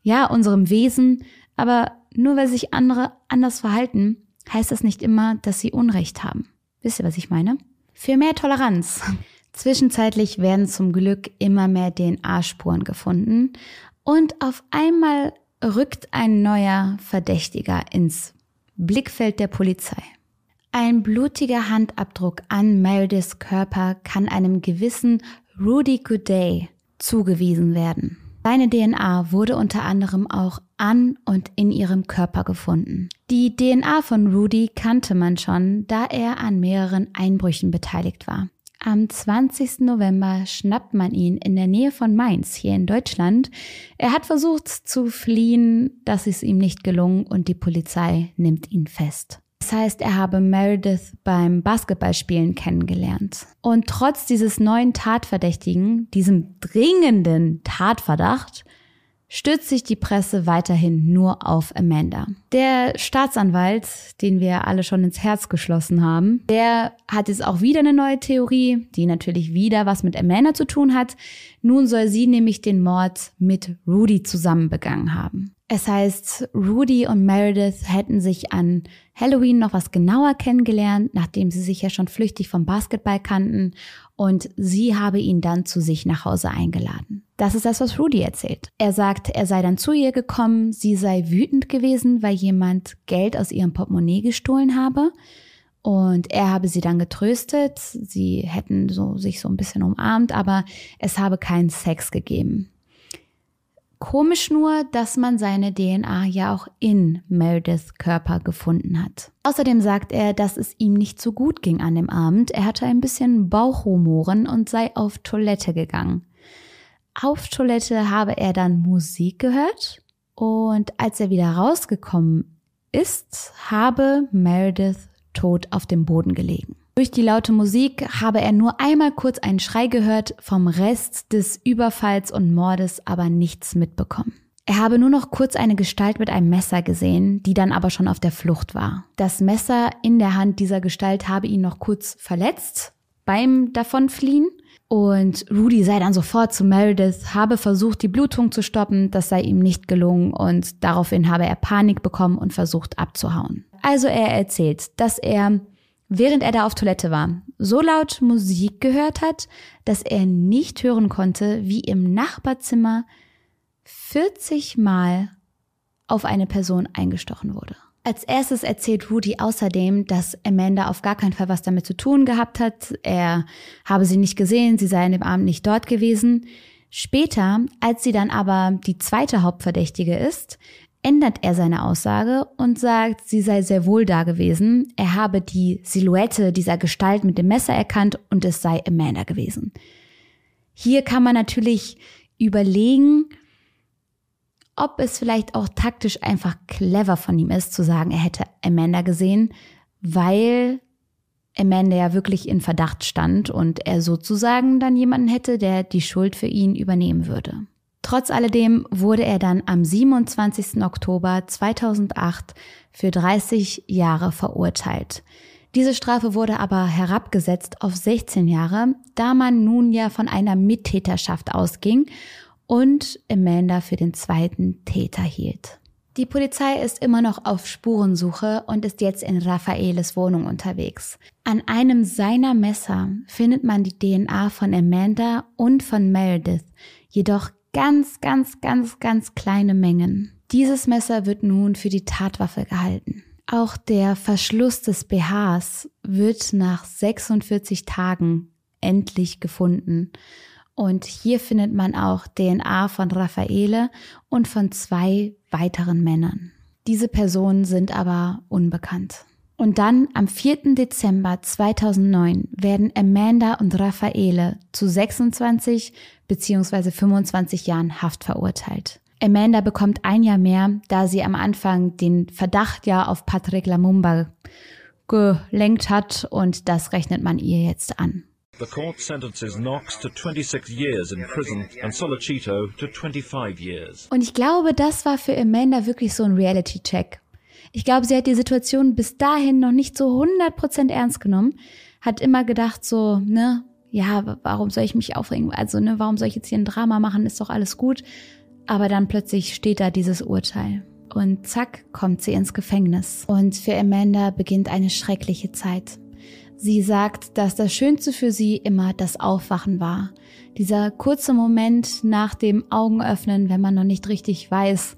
ja, unserem Wesen. Aber nur weil sich andere anders verhalten, heißt das nicht immer, dass sie Unrecht haben. Wisst ihr, was ich meine? Für mehr Toleranz. Zwischenzeitlich werden zum Glück immer mehr DNA-Spuren gefunden und auf einmal rückt ein neuer Verdächtiger ins Blickfeld der Polizei. Ein blutiger Handabdruck an Merediths Körper kann einem gewissen Rudy Gooday zugewiesen werden. Seine DNA wurde unter anderem auch an und in ihrem Körper gefunden. Die DNA von Rudy kannte man schon, da er an mehreren Einbrüchen beteiligt war. Am 20. November schnappt man ihn in der Nähe von Mainz hier in Deutschland. Er hat versucht zu fliehen, das ist ihm nicht gelungen und die Polizei nimmt ihn fest. Das heißt, er habe Meredith beim Basketballspielen kennengelernt. Und trotz dieses neuen Tatverdächtigen, diesem dringenden Tatverdacht, stützt sich die Presse weiterhin nur auf Amanda. Der Staatsanwalt, den wir alle schon ins Herz geschlossen haben, der hat jetzt auch wieder eine neue Theorie, die natürlich wieder was mit Amanda zu tun hat. Nun soll sie nämlich den Mord mit Rudy zusammen begangen haben. Es heißt, Rudy und Meredith hätten sich an Halloween noch was genauer kennengelernt, nachdem sie sich ja schon flüchtig vom Basketball kannten und sie habe ihn dann zu sich nach Hause eingeladen. Das ist das, was Rudy erzählt. Er sagt, er sei dann zu ihr gekommen, sie sei wütend gewesen, weil jemand Geld aus ihrem Portemonnaie gestohlen habe. Und er habe sie dann getröstet, sie hätten so, sich so ein bisschen umarmt, aber es habe keinen Sex gegeben. Komisch nur, dass man seine DNA ja auch in Merediths Körper gefunden hat. Außerdem sagt er, dass es ihm nicht so gut ging an dem Abend. Er hatte ein bisschen Bauchhumoren und sei auf Toilette gegangen. Auf Toilette habe er dann Musik gehört und als er wieder rausgekommen ist, habe Meredith tot auf dem Boden gelegen. Durch die laute Musik habe er nur einmal kurz einen Schrei gehört, vom Rest des Überfalls und Mordes aber nichts mitbekommen. Er habe nur noch kurz eine Gestalt mit einem Messer gesehen, die dann aber schon auf der Flucht war. Das Messer in der Hand dieser Gestalt habe ihn noch kurz verletzt beim Davonfliehen. Und Rudy sei dann sofort zu Meredith, habe versucht, die Blutung zu stoppen, das sei ihm nicht gelungen und daraufhin habe er Panik bekommen und versucht abzuhauen. Also er erzählt, dass er während er da auf Toilette war, so laut Musik gehört hat, dass er nicht hören konnte, wie im Nachbarzimmer 40 Mal auf eine Person eingestochen wurde. Als erstes erzählt Rudy außerdem, dass Amanda auf gar keinen Fall was damit zu tun gehabt hat. Er habe sie nicht gesehen, sie sei an dem Abend nicht dort gewesen. Später, als sie dann aber die zweite Hauptverdächtige ist, ändert er seine Aussage und sagt, sie sei sehr wohl da gewesen. Er habe die Silhouette dieser Gestalt mit dem Messer erkannt und es sei Amanda gewesen. Hier kann man natürlich überlegen, ob es vielleicht auch taktisch einfach clever von ihm ist, zu sagen, er hätte Amanda gesehen, weil Amanda ja wirklich in Verdacht stand und er sozusagen dann jemanden hätte, der die Schuld für ihn übernehmen würde. Trotz alledem wurde er dann am 27. Oktober 2008 für 30 Jahre verurteilt. Diese Strafe wurde aber herabgesetzt auf 16 Jahre, da man nun ja von einer Mittäterschaft ausging und Amanda für den zweiten Täter hielt. Die Polizei ist immer noch auf Spurensuche und ist jetzt in Raffaeles Wohnung unterwegs. An einem seiner Messer findet man die DNA von Amanda und von Meredith, jedoch ganz, ganz, ganz, ganz kleine Mengen. Dieses Messer wird nun für die Tatwaffe gehalten. Auch der Verschluss des BHs wird nach 46 Tagen endlich gefunden. Und hier findet man auch DNA von Raffaele und von zwei weiteren Männern. Diese Personen sind aber unbekannt. Und dann am 4. Dezember 2009 werden Amanda und Raffaele zu 26 bzw. 25 Jahren Haft verurteilt. Amanda bekommt ein Jahr mehr, da sie am Anfang den Verdacht ja auf Patrick Lamumba gelenkt hat und das rechnet man ihr jetzt an. The court sentences Knox to 26 years in prison and Solocito to 25 years. Und ich glaube, das war für Amanda wirklich so ein Reality-Check. Ich glaube, sie hat die Situation bis dahin noch nicht so 100% ernst genommen, hat immer gedacht so, ne, ja, warum soll ich mich aufregen? Also, ne, warum soll ich jetzt hier ein Drama machen? Ist doch alles gut. Aber dann plötzlich steht da dieses Urteil. Und zack, kommt sie ins Gefängnis. Und für Amanda beginnt eine schreckliche Zeit. Sie sagt, dass das Schönste für sie immer das Aufwachen war. Dieser kurze Moment nach dem Augenöffnen, wenn man noch nicht richtig weiß,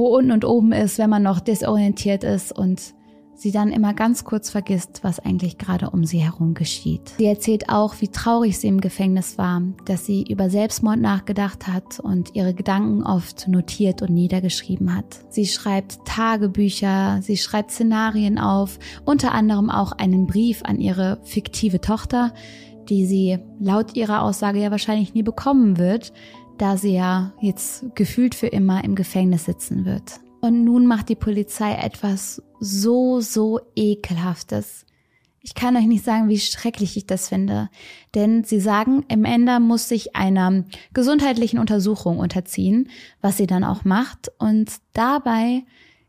wo unten und oben ist, wenn man noch desorientiert ist und sie dann immer ganz kurz vergisst, was eigentlich gerade um sie herum geschieht. Sie erzählt auch, wie traurig sie im Gefängnis war, dass sie über Selbstmord nachgedacht hat und ihre Gedanken oft notiert und niedergeschrieben hat. Sie schreibt Tagebücher, sie schreibt Szenarien auf, unter anderem auch einen Brief an ihre fiktive Tochter, die sie laut ihrer Aussage ja wahrscheinlich nie bekommen wird, da sie ja jetzt gefühlt für immer im Gefängnis sitzen wird. Und nun macht die Polizei etwas so, so ekelhaftes. Ich kann euch nicht sagen, wie schrecklich ich das finde. Denn sie sagen, im Ende muss sich einer gesundheitlichen Untersuchung unterziehen, was sie dann auch macht. Und dabei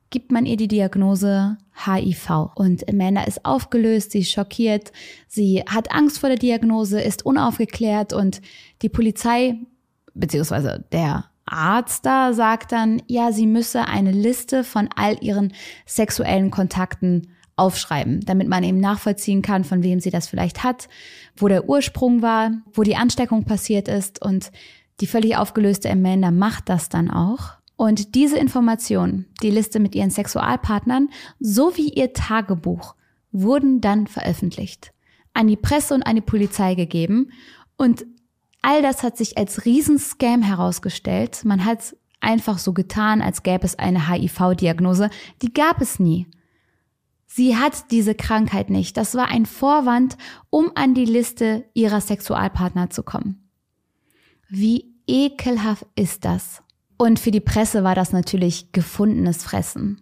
gibt man ihr die Diagnose HIV. Und Amanda ist aufgelöst, sie ist schockiert, sie hat Angst vor der Diagnose, ist unaufgeklärt und die Polizei, beziehungsweise der Arzt da sagt dann, ja, sie müsse eine Liste von all ihren sexuellen Kontakten aufschreiben, damit man eben nachvollziehen kann, von wem sie das vielleicht hat, wo der Ursprung war, wo die Ansteckung passiert ist und die völlig aufgelöste Amanda macht das dann auch. Und diese Information, die Liste mit ihren Sexualpartnern sowie ihr Tagebuch wurden dann veröffentlicht, an die Presse und an die Polizei gegeben und All das hat sich als Riesenscam herausgestellt. Man hat einfach so getan, als gäbe es eine HIV-Diagnose. Die gab es nie. Sie hat diese Krankheit nicht. Das war ein Vorwand, um an die Liste ihrer Sexualpartner zu kommen. Wie ekelhaft ist das? Und für die Presse war das natürlich gefundenes Fressen.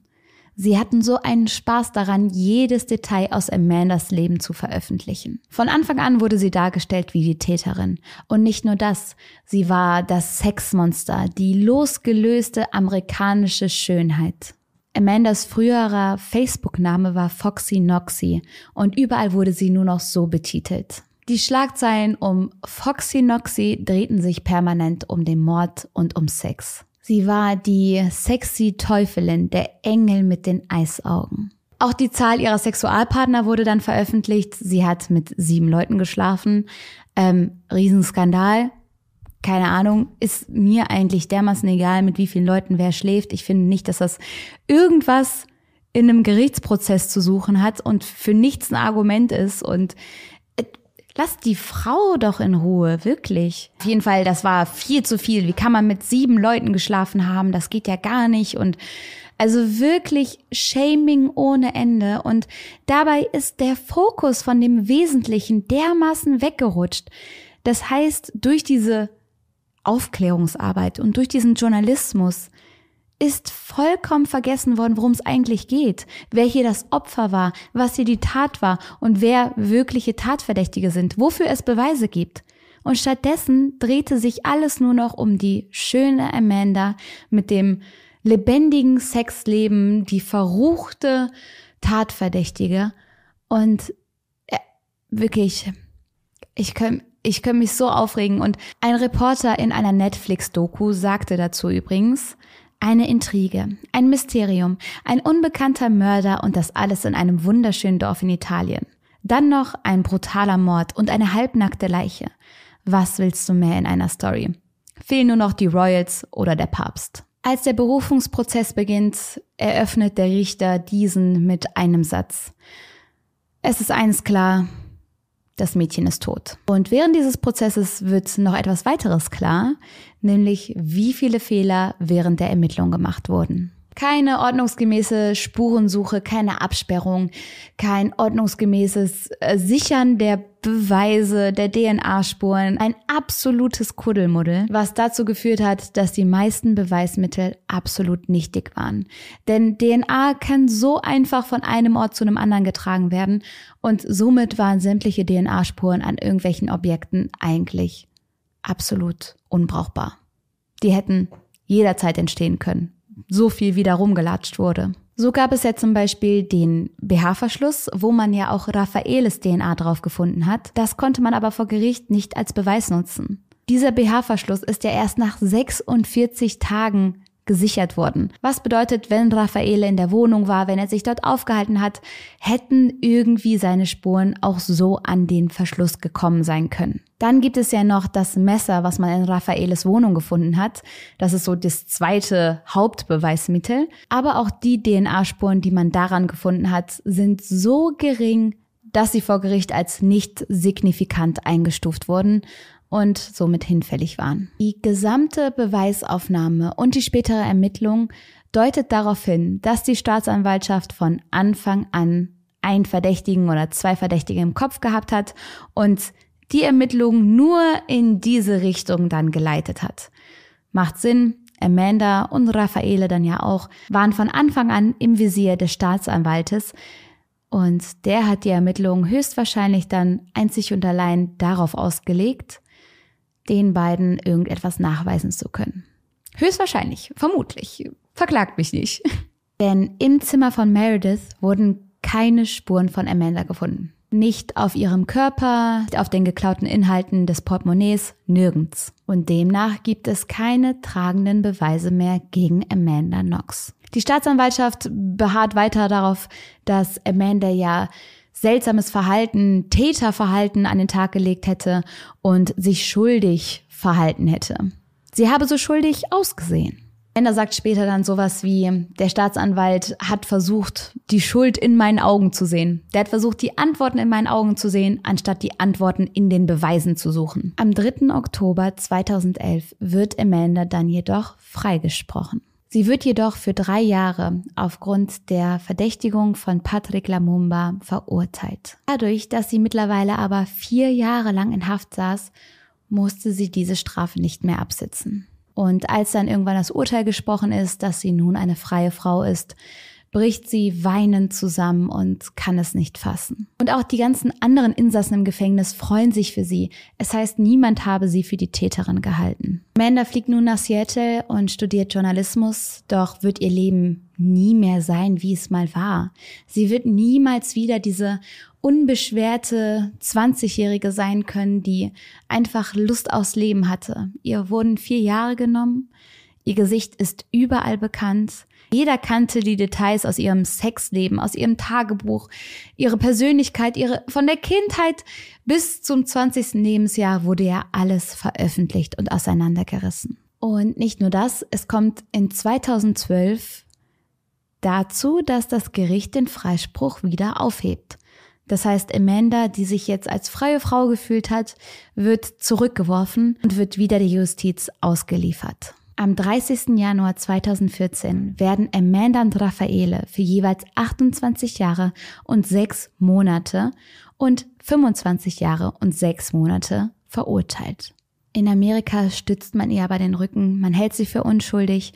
Sie hatten so einen Spaß daran, jedes Detail aus Amandas Leben zu veröffentlichen. Von Anfang an wurde sie dargestellt wie die Täterin. Und nicht nur das, sie war das Sexmonster, die losgelöste amerikanische Schönheit. Amandas früherer Facebook-Name war Foxy Noxy und überall wurde sie nur noch so betitelt. Die Schlagzeilen um Foxy Noxy drehten sich permanent um den Mord und um Sex. Sie war die sexy Teufelin, der Engel mit den Eisaugen. Auch die Zahl ihrer Sexualpartner wurde dann veröffentlicht. Sie hat mit sieben Leuten geschlafen. Ähm, Riesenskandal. Keine Ahnung, ist mir eigentlich dermaßen egal, mit wie vielen Leuten wer schläft. Ich finde nicht, dass das irgendwas in einem Gerichtsprozess zu suchen hat und für nichts ein Argument ist. Und Lass die Frau doch in Ruhe, wirklich. Auf jeden Fall, das war viel zu viel. Wie kann man mit sieben Leuten geschlafen haben? Das geht ja gar nicht. Und also wirklich Shaming ohne Ende. Und dabei ist der Fokus von dem Wesentlichen dermaßen weggerutscht. Das heißt, durch diese Aufklärungsarbeit und durch diesen Journalismus ist vollkommen vergessen worden, worum es eigentlich geht, wer hier das Opfer war, was hier die Tat war und wer wirkliche Tatverdächtige sind, wofür es Beweise gibt. Und stattdessen drehte sich alles nur noch um die schöne Amanda mit dem lebendigen Sexleben, die verruchte Tatverdächtige. Und äh, wirklich, ich kann, ich kann mich so aufregen. Und ein Reporter in einer Netflix-Doku sagte dazu übrigens, eine Intrige, ein Mysterium, ein unbekannter Mörder und das alles in einem wunderschönen Dorf in Italien. Dann noch ein brutaler Mord und eine halbnackte Leiche. Was willst du mehr in einer Story? Fehlen nur noch die Royals oder der Papst. Als der Berufungsprozess beginnt, eröffnet der Richter diesen mit einem Satz. Es ist eines klar, das Mädchen ist tot. Und während dieses Prozesses wird noch etwas weiteres klar, nämlich wie viele Fehler während der Ermittlung gemacht wurden. Keine ordnungsgemäße Spurensuche, keine Absperrung, kein ordnungsgemäßes äh, Sichern der Beweise, der DNA-Spuren, ein absolutes Kuddelmuddel, was dazu geführt hat, dass die meisten Beweismittel absolut nichtig waren. Denn DNA kann so einfach von einem Ort zu einem anderen getragen werden und somit waren sämtliche DNA-Spuren an irgendwelchen Objekten eigentlich absolut unbrauchbar. Die hätten jederzeit entstehen können so viel wieder rumgelatscht wurde. So gab es ja zum Beispiel den BH-Verschluss, wo man ja auch Raffaeles DNA drauf gefunden hat. Das konnte man aber vor Gericht nicht als Beweis nutzen. Dieser BH-Verschluss ist ja erst nach 46 Tagen gesichert worden. Was bedeutet, wenn Raffaele in der Wohnung war, wenn er sich dort aufgehalten hat, hätten irgendwie seine Spuren auch so an den Verschluss gekommen sein können. Dann gibt es ja noch das Messer, was man in Raffaeles Wohnung gefunden hat. Das ist so das zweite Hauptbeweismittel. Aber auch die DNA-Spuren, die man daran gefunden hat, sind so gering, dass sie vor Gericht als nicht signifikant eingestuft wurden und somit hinfällig waren. Die gesamte Beweisaufnahme und die spätere Ermittlung deutet darauf hin, dass die Staatsanwaltschaft von Anfang an einen Verdächtigen oder zwei Verdächtige im Kopf gehabt hat und die Ermittlung nur in diese Richtung dann geleitet hat. Macht Sinn, Amanda und Raffaele dann ja auch, waren von Anfang an im Visier des Staatsanwaltes und der hat die Ermittlungen höchstwahrscheinlich dann einzig und allein darauf ausgelegt, den beiden irgendetwas nachweisen zu können. Höchstwahrscheinlich, vermutlich. Verklagt mich nicht. Denn im Zimmer von Meredith wurden keine Spuren von Amanda gefunden. Nicht auf ihrem Körper, auf den geklauten Inhalten des Portemonnaies, nirgends. Und demnach gibt es keine tragenden Beweise mehr gegen Amanda Knox. Die Staatsanwaltschaft beharrt weiter darauf, dass Amanda ja seltsames Verhalten, Täterverhalten an den Tag gelegt hätte und sich schuldig verhalten hätte. Sie habe so schuldig ausgesehen. Ender sagt später dann sowas wie, der Staatsanwalt hat versucht, die Schuld in meinen Augen zu sehen. Der hat versucht, die Antworten in meinen Augen zu sehen, anstatt die Antworten in den Beweisen zu suchen. Am 3. Oktober 2011 wird Amanda dann jedoch freigesprochen. Sie wird jedoch für drei Jahre aufgrund der Verdächtigung von Patrick Lamumba verurteilt. Dadurch, dass sie mittlerweile aber vier Jahre lang in Haft saß, musste sie diese Strafe nicht mehr absitzen. Und als dann irgendwann das Urteil gesprochen ist, dass sie nun eine freie Frau ist, bricht sie weinend zusammen und kann es nicht fassen. Und auch die ganzen anderen Insassen im Gefängnis freuen sich für sie. Es heißt, niemand habe sie für die Täterin gehalten. Amanda fliegt nun nach Seattle und studiert Journalismus, doch wird ihr Leben nie mehr sein, wie es mal war. Sie wird niemals wieder diese unbeschwerte 20-Jährige sein können, die einfach Lust aufs Leben hatte. Ihr wurden vier Jahre genommen. Ihr Gesicht ist überall bekannt. Jeder kannte die Details aus ihrem Sexleben, aus ihrem Tagebuch, ihre Persönlichkeit, ihre, von der Kindheit bis zum 20. Lebensjahr wurde ja alles veröffentlicht und auseinandergerissen. Und nicht nur das, es kommt in 2012 dazu, dass das Gericht den Freispruch wieder aufhebt. Das heißt, Amanda, die sich jetzt als freie Frau gefühlt hat, wird zurückgeworfen und wird wieder der Justiz ausgeliefert. Am 30. Januar 2014 werden Amanda und Raffaele für jeweils 28 Jahre und 6 Monate und 25 Jahre und 6 Monate verurteilt. In Amerika stützt man ihr aber den Rücken, man hält sie für unschuldig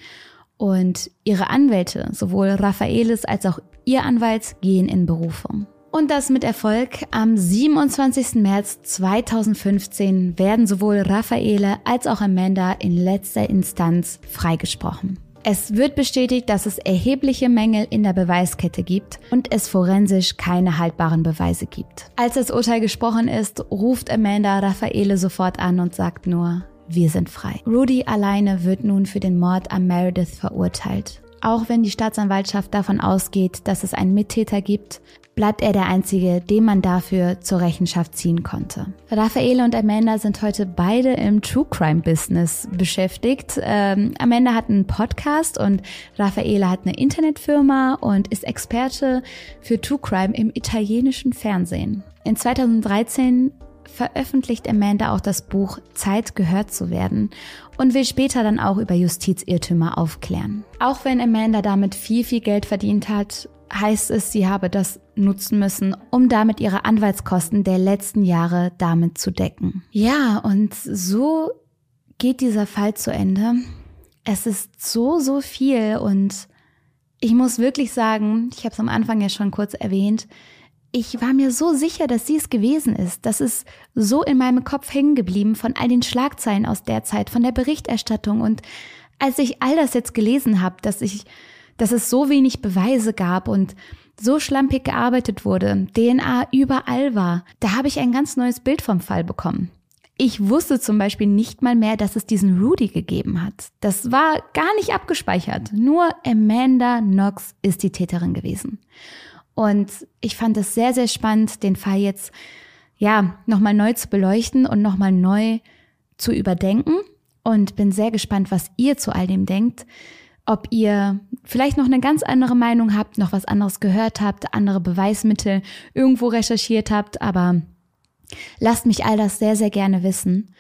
und ihre Anwälte, sowohl Raffaeles als auch ihr Anwalt, gehen in Berufung. Und das mit Erfolg. Am 27. März 2015 werden sowohl Raffaele als auch Amanda in letzter Instanz freigesprochen. Es wird bestätigt, dass es erhebliche Mängel in der Beweiskette gibt und es forensisch keine haltbaren Beweise gibt. Als das Urteil gesprochen ist, ruft Amanda Raffaele sofort an und sagt nur, wir sind frei. Rudy alleine wird nun für den Mord an Meredith verurteilt. Auch wenn die Staatsanwaltschaft davon ausgeht, dass es einen Mittäter gibt, bleibt er der Einzige, den man dafür zur Rechenschaft ziehen konnte. Raffaele und Amanda sind heute beide im True Crime Business beschäftigt. Ähm, Amanda hat einen Podcast und Raffaele hat eine Internetfirma und ist Experte für True Crime im italienischen Fernsehen. In 2013 veröffentlicht Amanda auch das Buch Zeit gehört zu werden und will später dann auch über Justizirrtümer aufklären. Auch wenn Amanda damit viel, viel Geld verdient hat, heißt es, sie habe das nutzen müssen, um damit ihre Anwaltskosten der letzten Jahre damit zu decken. Ja, und so geht dieser Fall zu Ende. Es ist so, so viel und ich muss wirklich sagen, ich habe es am Anfang ja schon kurz erwähnt, ich war mir so sicher, dass sie es gewesen ist. Das ist so in meinem Kopf hängen geblieben von all den Schlagzeilen aus der Zeit, von der Berichterstattung. Und als ich all das jetzt gelesen habe, dass ich, dass es so wenig Beweise gab und so schlampig gearbeitet wurde, DNA überall war, da habe ich ein ganz neues Bild vom Fall bekommen. Ich wusste zum Beispiel nicht mal mehr, dass es diesen Rudy gegeben hat. Das war gar nicht abgespeichert. Nur Amanda Knox ist die Täterin gewesen. Und ich fand es sehr, sehr spannend, den Fall jetzt ja nochmal neu zu beleuchten und nochmal neu zu überdenken. Und bin sehr gespannt, was ihr zu all dem denkt. Ob ihr vielleicht noch eine ganz andere Meinung habt, noch was anderes gehört habt, andere Beweismittel irgendwo recherchiert habt, aber lasst mich all das sehr, sehr gerne wissen.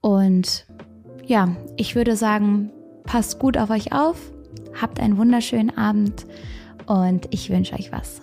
Und ja, ich würde sagen, passt gut auf euch auf, habt einen wunderschönen Abend und ich wünsche euch was.